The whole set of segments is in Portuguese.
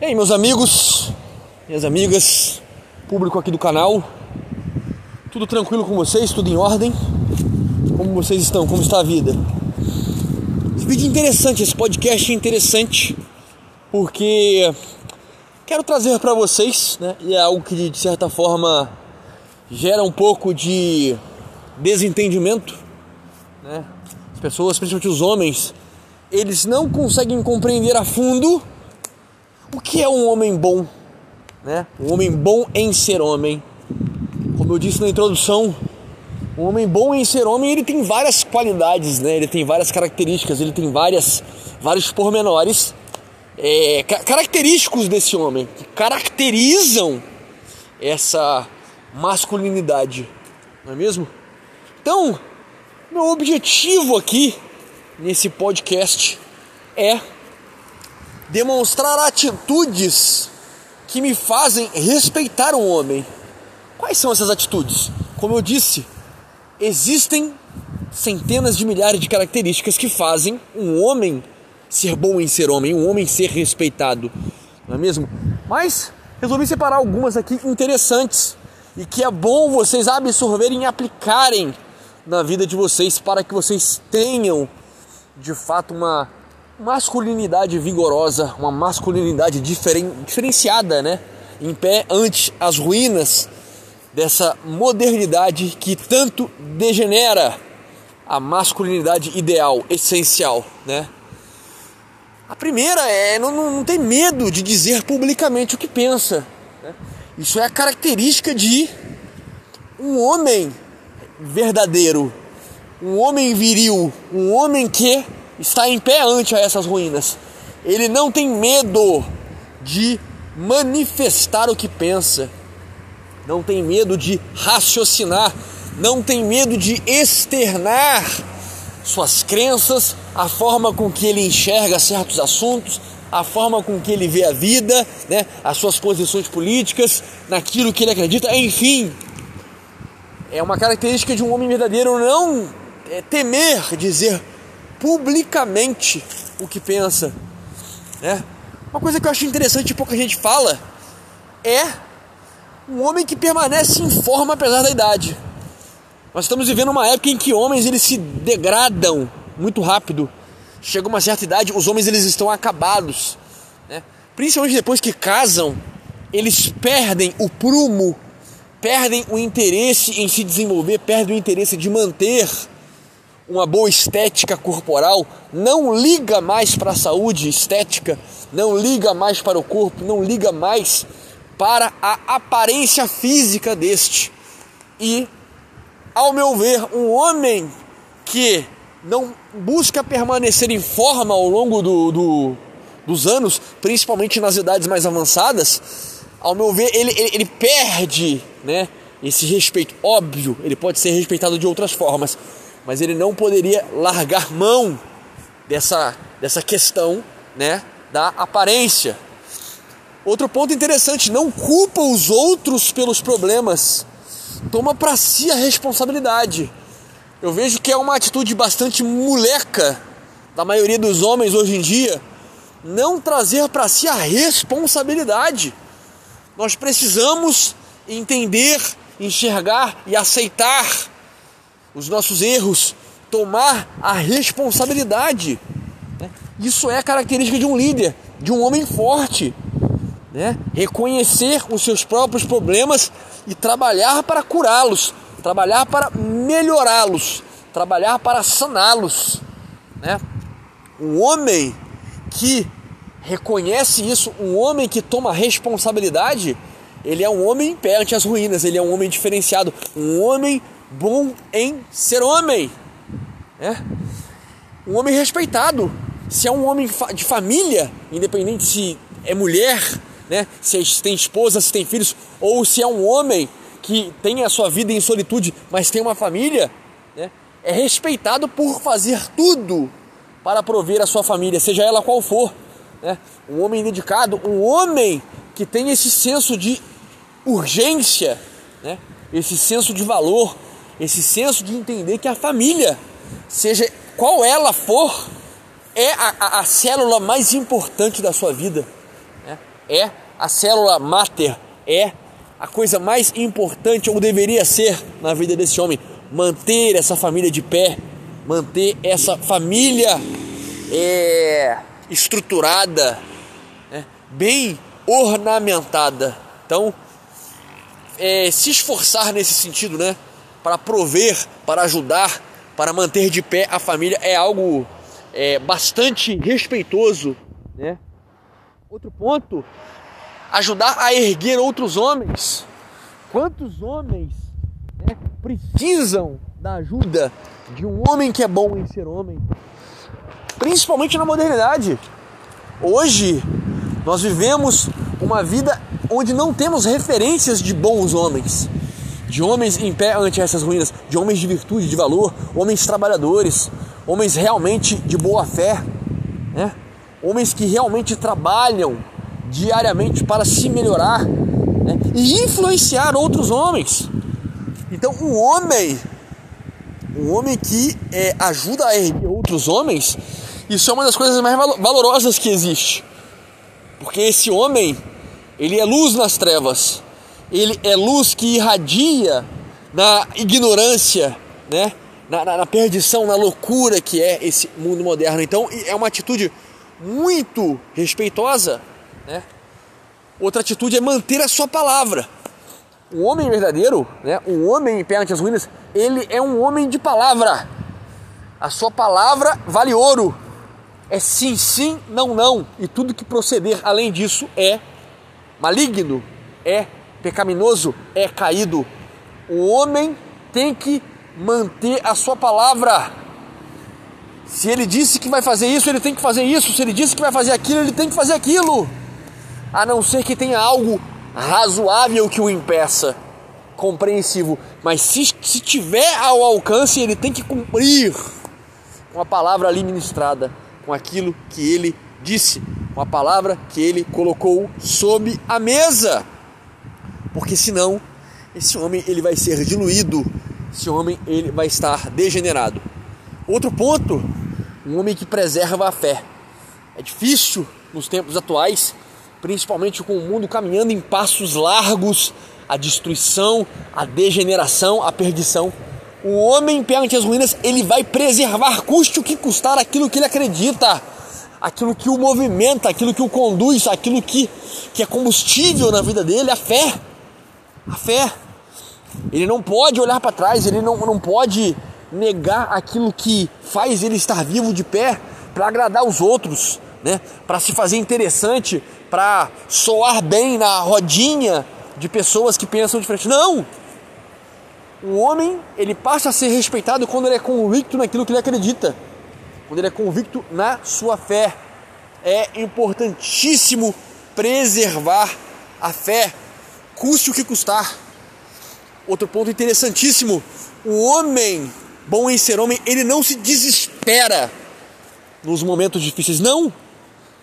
E aí, meus amigos, minhas amigas, público aqui do canal, tudo tranquilo com vocês? Tudo em ordem? Como vocês estão? Como está a vida? Esse vídeo é interessante, esse podcast é interessante, porque quero trazer para vocês, né, e é algo que de certa forma gera um pouco de desentendimento, né? As pessoas, principalmente os homens, eles não conseguem compreender a fundo o que é um homem bom, né? Um homem bom em ser homem. Como eu disse na introdução, um homem bom em ser homem, ele tem várias qualidades, né? Ele tem várias características, ele tem várias, vários pormenores é, característicos desse homem, que caracterizam essa masculinidade, não é mesmo? Então, meu objetivo aqui nesse podcast é demonstrar atitudes que me fazem respeitar um homem. Quais são essas atitudes? Como eu disse, existem centenas de milhares de características que fazem um homem ser bom em ser homem, um homem ser respeitado, não é mesmo? Mas resolvi separar algumas aqui interessantes e que é bom vocês absorverem e aplicarem na vida de vocês para que vocês tenham de fato uma masculinidade vigorosa, uma masculinidade diferen, diferenciada, né? Em pé ante as ruínas dessa modernidade que tanto degenera a masculinidade ideal, essencial, né? A primeira é não, não, ter medo de dizer publicamente o que pensa. Né? Isso é a característica de um homem verdadeiro, um homem viril, um homem que está em pé ante essas ruínas. Ele não tem medo de manifestar o que pensa, não tem medo de raciocinar, não tem medo de externar suas crenças, a forma com que ele enxerga certos assuntos, a forma com que ele vê a vida, né, as suas posições políticas, naquilo que ele acredita, enfim. É uma característica de um homem verdadeiro não é, temer dizer publicamente o que pensa. Né? Uma coisa que eu acho interessante e pouca gente fala é um homem que permanece em forma apesar da idade. Nós estamos vivendo uma época em que homens eles se degradam muito rápido. Chega uma certa idade, os homens eles estão acabados, né? Principalmente depois que casam, eles perdem o prumo, perdem o interesse em se desenvolver, perdem o interesse de manter uma boa estética corporal, não liga mais para a saúde estética, não liga mais para o corpo, não liga mais para a aparência física deste. E, ao meu ver, um homem que não busca permanecer em forma ao longo do, do, dos anos, principalmente nas idades mais avançadas, ao meu ver, ele, ele, ele perde né, esse respeito. Óbvio, ele pode ser respeitado de outras formas, mas ele não poderia largar mão dessa, dessa questão né, da aparência. Outro ponto interessante: não culpa os outros pelos problemas, toma para si a responsabilidade. Eu vejo que é uma atitude bastante moleca da maioria dos homens hoje em dia não trazer para si a responsabilidade. Nós precisamos entender, enxergar e aceitar os nossos erros, tomar a responsabilidade. Né? Isso é característica de um líder, de um homem forte. Né? Reconhecer os seus próprios problemas e trabalhar para curá-los, trabalhar para melhorá-los, trabalhar para saná-los. Né? Um homem que reconhece isso, um homem que toma responsabilidade, ele é um homem em pé as ruínas, ele é um homem diferenciado, um homem bom em ser homem. É? Um homem respeitado. Se é um homem de família, independente se é mulher, né? se tem esposa, se tem filhos, ou se é um homem que tem a sua vida em solitude, mas tem uma família, né? é respeitado por fazer tudo para prover a sua família, seja ela qual for. Né? Um homem dedicado, um homem que tem esse senso de urgência, né? esse senso de valor, esse senso de entender que a família, seja qual ela for, é a, a, a célula mais importante da sua vida. Né? é a célula máter, é a coisa mais importante ou deveria ser na vida desse homem, manter essa família de pé, manter essa família é, estruturada, é, bem ornamentada. Então, é, se esforçar nesse sentido, né, para prover, para ajudar, para manter de pé a família é algo é, bastante respeitoso, né? Outro ponto, ajudar a erguer outros homens. Quantos homens né, precisam da ajuda de um homem que é bom em ser homem? Principalmente na modernidade. Hoje nós vivemos uma vida onde não temos referências de bons homens, de homens em pé ante essas ruínas, de homens de virtude, de valor, homens trabalhadores, homens realmente de boa fé, né? homens que realmente trabalham diariamente para se melhorar né? e influenciar outros homens. Então, um homem, um homem que é, ajuda a erguer outros homens, isso é uma das coisas mais valorosas que existe, porque esse homem ele é luz nas trevas, ele é luz que irradia na ignorância, né? Na, na, na, perdição, na loucura que é esse mundo moderno. Então é uma atitude muito respeitosa né? Outra atitude é manter a sua palavra. Um homem verdadeiro, né? um homem perante as ruínas, ele é um homem de palavra. A sua palavra vale ouro. É sim, sim, não, não. E tudo que proceder além disso é maligno, é pecaminoso, é caído. O homem tem que manter a sua palavra. Se ele disse que vai fazer isso, ele tem que fazer isso. Se ele disse que vai fazer aquilo, ele tem que fazer aquilo a não ser que tenha algo razoável que o impeça, compreensivo. Mas se, se tiver ao alcance, ele tem que cumprir com a palavra ali ministrada, com aquilo que ele disse, com a palavra que ele colocou sob a mesa. Porque senão, esse homem ele vai ser diluído, esse homem ele vai estar degenerado. Outro ponto, um homem que preserva a fé. É difícil nos tempos atuais principalmente com o mundo caminhando em passos largos, a destruição, a degeneração, a perdição. O homem perante as ruínas, ele vai preservar, custe o que custar aquilo que ele acredita, aquilo que o movimenta, aquilo que o conduz, aquilo que, que é combustível na vida dele, a fé. A fé. Ele não pode olhar para trás, ele não, não pode negar aquilo que faz ele estar vivo de pé para agradar os outros, né? para se fazer interessante, para soar bem na rodinha de pessoas que pensam diferente. Não! O homem, ele passa a ser respeitado quando ele é convicto naquilo que ele acredita. Quando ele é convicto na sua fé. É importantíssimo preservar a fé, custe o que custar. Outro ponto interessantíssimo: o homem, bom em ser homem, ele não se desespera nos momentos difíceis. Não!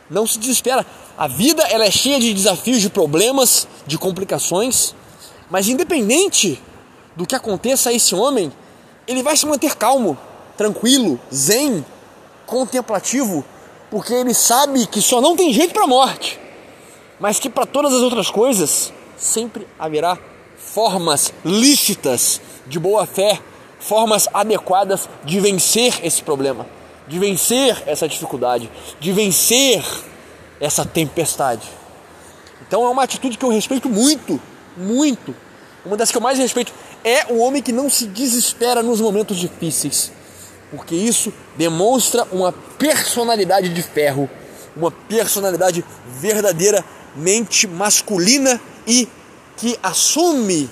Não se desespera. A vida ela é cheia de desafios, de problemas, de complicações, mas independente do que aconteça a esse homem, ele vai se manter calmo, tranquilo, zen, contemplativo, porque ele sabe que só não tem jeito para a morte, mas que para todas as outras coisas sempre haverá formas lícitas de boa fé, formas adequadas de vencer esse problema, de vencer essa dificuldade, de vencer essa tempestade. Então é uma atitude que eu respeito muito, muito. Uma das que eu mais respeito é o homem que não se desespera nos momentos difíceis, porque isso demonstra uma personalidade de ferro, uma personalidade verdadeiramente masculina e que assume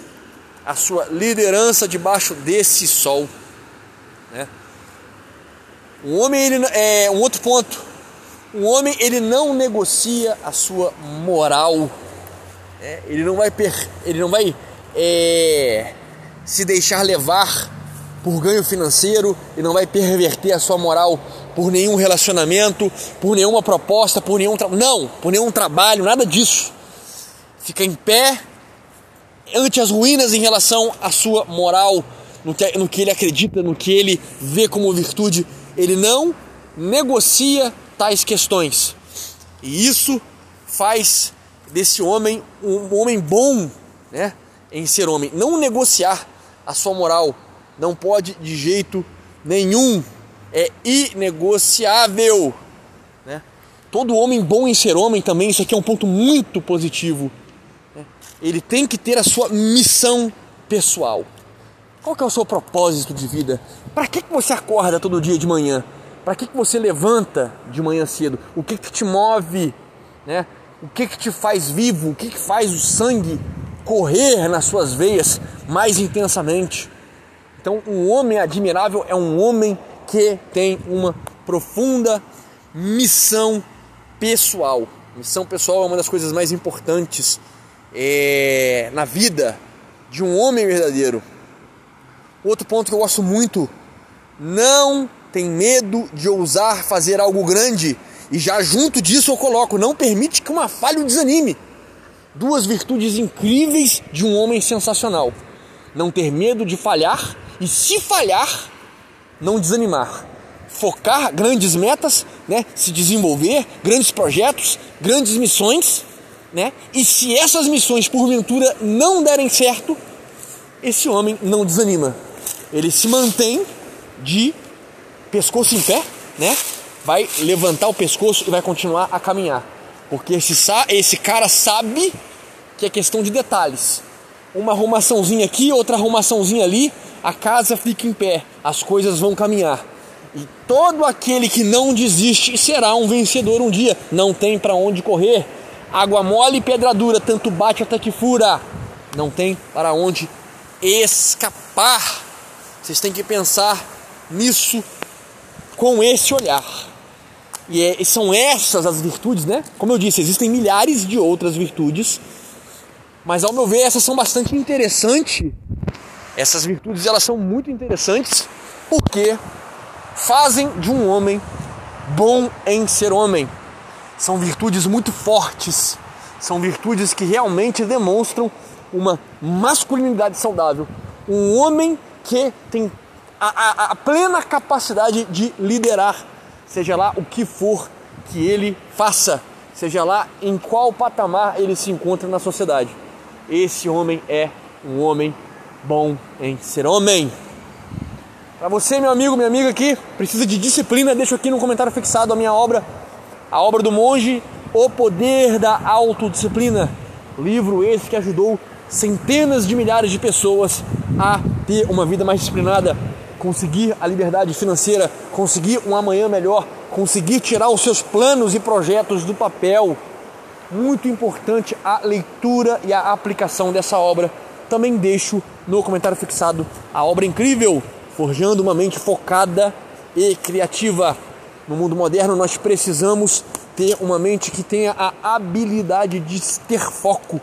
a sua liderança debaixo desse sol. Né? Um homem, ele, é um outro ponto o homem ele não negocia a sua moral. É, ele não vai, per, ele não vai é, se deixar levar por ganho financeiro e não vai perverter a sua moral por nenhum relacionamento, por nenhuma proposta, por nenhum não, por nenhum trabalho, nada disso. Fica em pé ante as ruínas em relação à sua moral, no que, no que ele acredita, no que ele vê como virtude. Ele não negocia tais questões. E isso faz desse homem, um homem bom, né, em ser homem, não negociar a sua moral, não pode de jeito nenhum, é inegociável, né? Todo homem bom em ser homem também, isso aqui é um ponto muito positivo. Né? Ele tem que ter a sua missão pessoal. Qual que é o seu propósito de vida? Para que, que você acorda todo dia de manhã? Para que, que você levanta de manhã cedo? O que, que te move? Né? O que, que te faz vivo? O que, que faz o sangue correr nas suas veias mais intensamente? Então, um homem admirável é um homem tem uma profunda missão pessoal. Missão pessoal é uma das coisas mais importantes é, na vida de um homem verdadeiro. Outro ponto que eu gosto muito: não tem medo de ousar fazer algo grande. E já junto disso eu coloco: não permite que uma falha o desanime. Duas virtudes incríveis de um homem sensacional: não ter medo de falhar e, se falhar, não desanimar. Focar grandes metas, né? se desenvolver, grandes projetos, grandes missões. Né? E se essas missões porventura não derem certo, esse homem não desanima. Ele se mantém de pescoço em pé, né? Vai levantar o pescoço e vai continuar a caminhar. Porque esse, esse cara sabe que é questão de detalhes. Uma arrumaçãozinha aqui, outra arrumaçãozinha ali, a casa fica em pé, as coisas vão caminhar. E todo aquele que não desiste será um vencedor um dia. Não tem para onde correr. Água mole e pedra dura, tanto bate até que fura. Não tem para onde escapar. Vocês têm que pensar nisso com esse olhar. E, é, são essas as virtudes, né? Como eu disse, existem milhares de outras virtudes, mas ao meu ver essas são bastante interessantes. Essas virtudes elas são muito interessantes porque fazem de um homem bom em ser homem. São virtudes muito fortes, são virtudes que realmente demonstram uma masculinidade saudável. Um homem que tem a, a, a plena capacidade de liderar, seja lá o que for que ele faça, seja lá em qual patamar ele se encontra na sociedade. Esse homem é um homem bom em ser homem. Para você, meu amigo, minha amiga aqui, precisa de disciplina, deixa aqui no comentário fixado a minha obra, a obra do monge, O Poder da Autodisciplina. Livro esse que ajudou centenas de milhares de pessoas a ter uma vida mais disciplinada, conseguir a liberdade financeira, conseguir um amanhã melhor, conseguir tirar os seus planos e projetos do papel. Muito importante a leitura e a aplicação dessa obra. Também deixo no comentário fixado a obra incrível, Forjando uma mente focada e criativa. No mundo moderno, nós precisamos ter uma mente que tenha a habilidade de ter foco.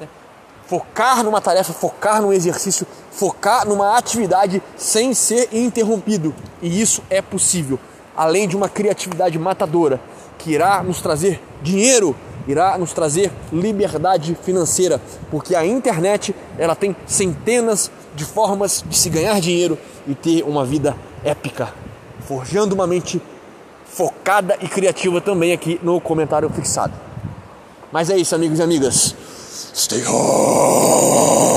Né? Focar numa tarefa, focar num exercício, focar numa atividade sem ser interrompido. E isso é possível, além de uma criatividade matadora que irá nos trazer dinheiro, irá nos trazer liberdade financeira, porque a internet ela tem centenas de formas de se ganhar dinheiro e ter uma vida épica, forjando uma mente focada e criativa também aqui no comentário fixado. Mas é isso, amigos e amigas. Stay home.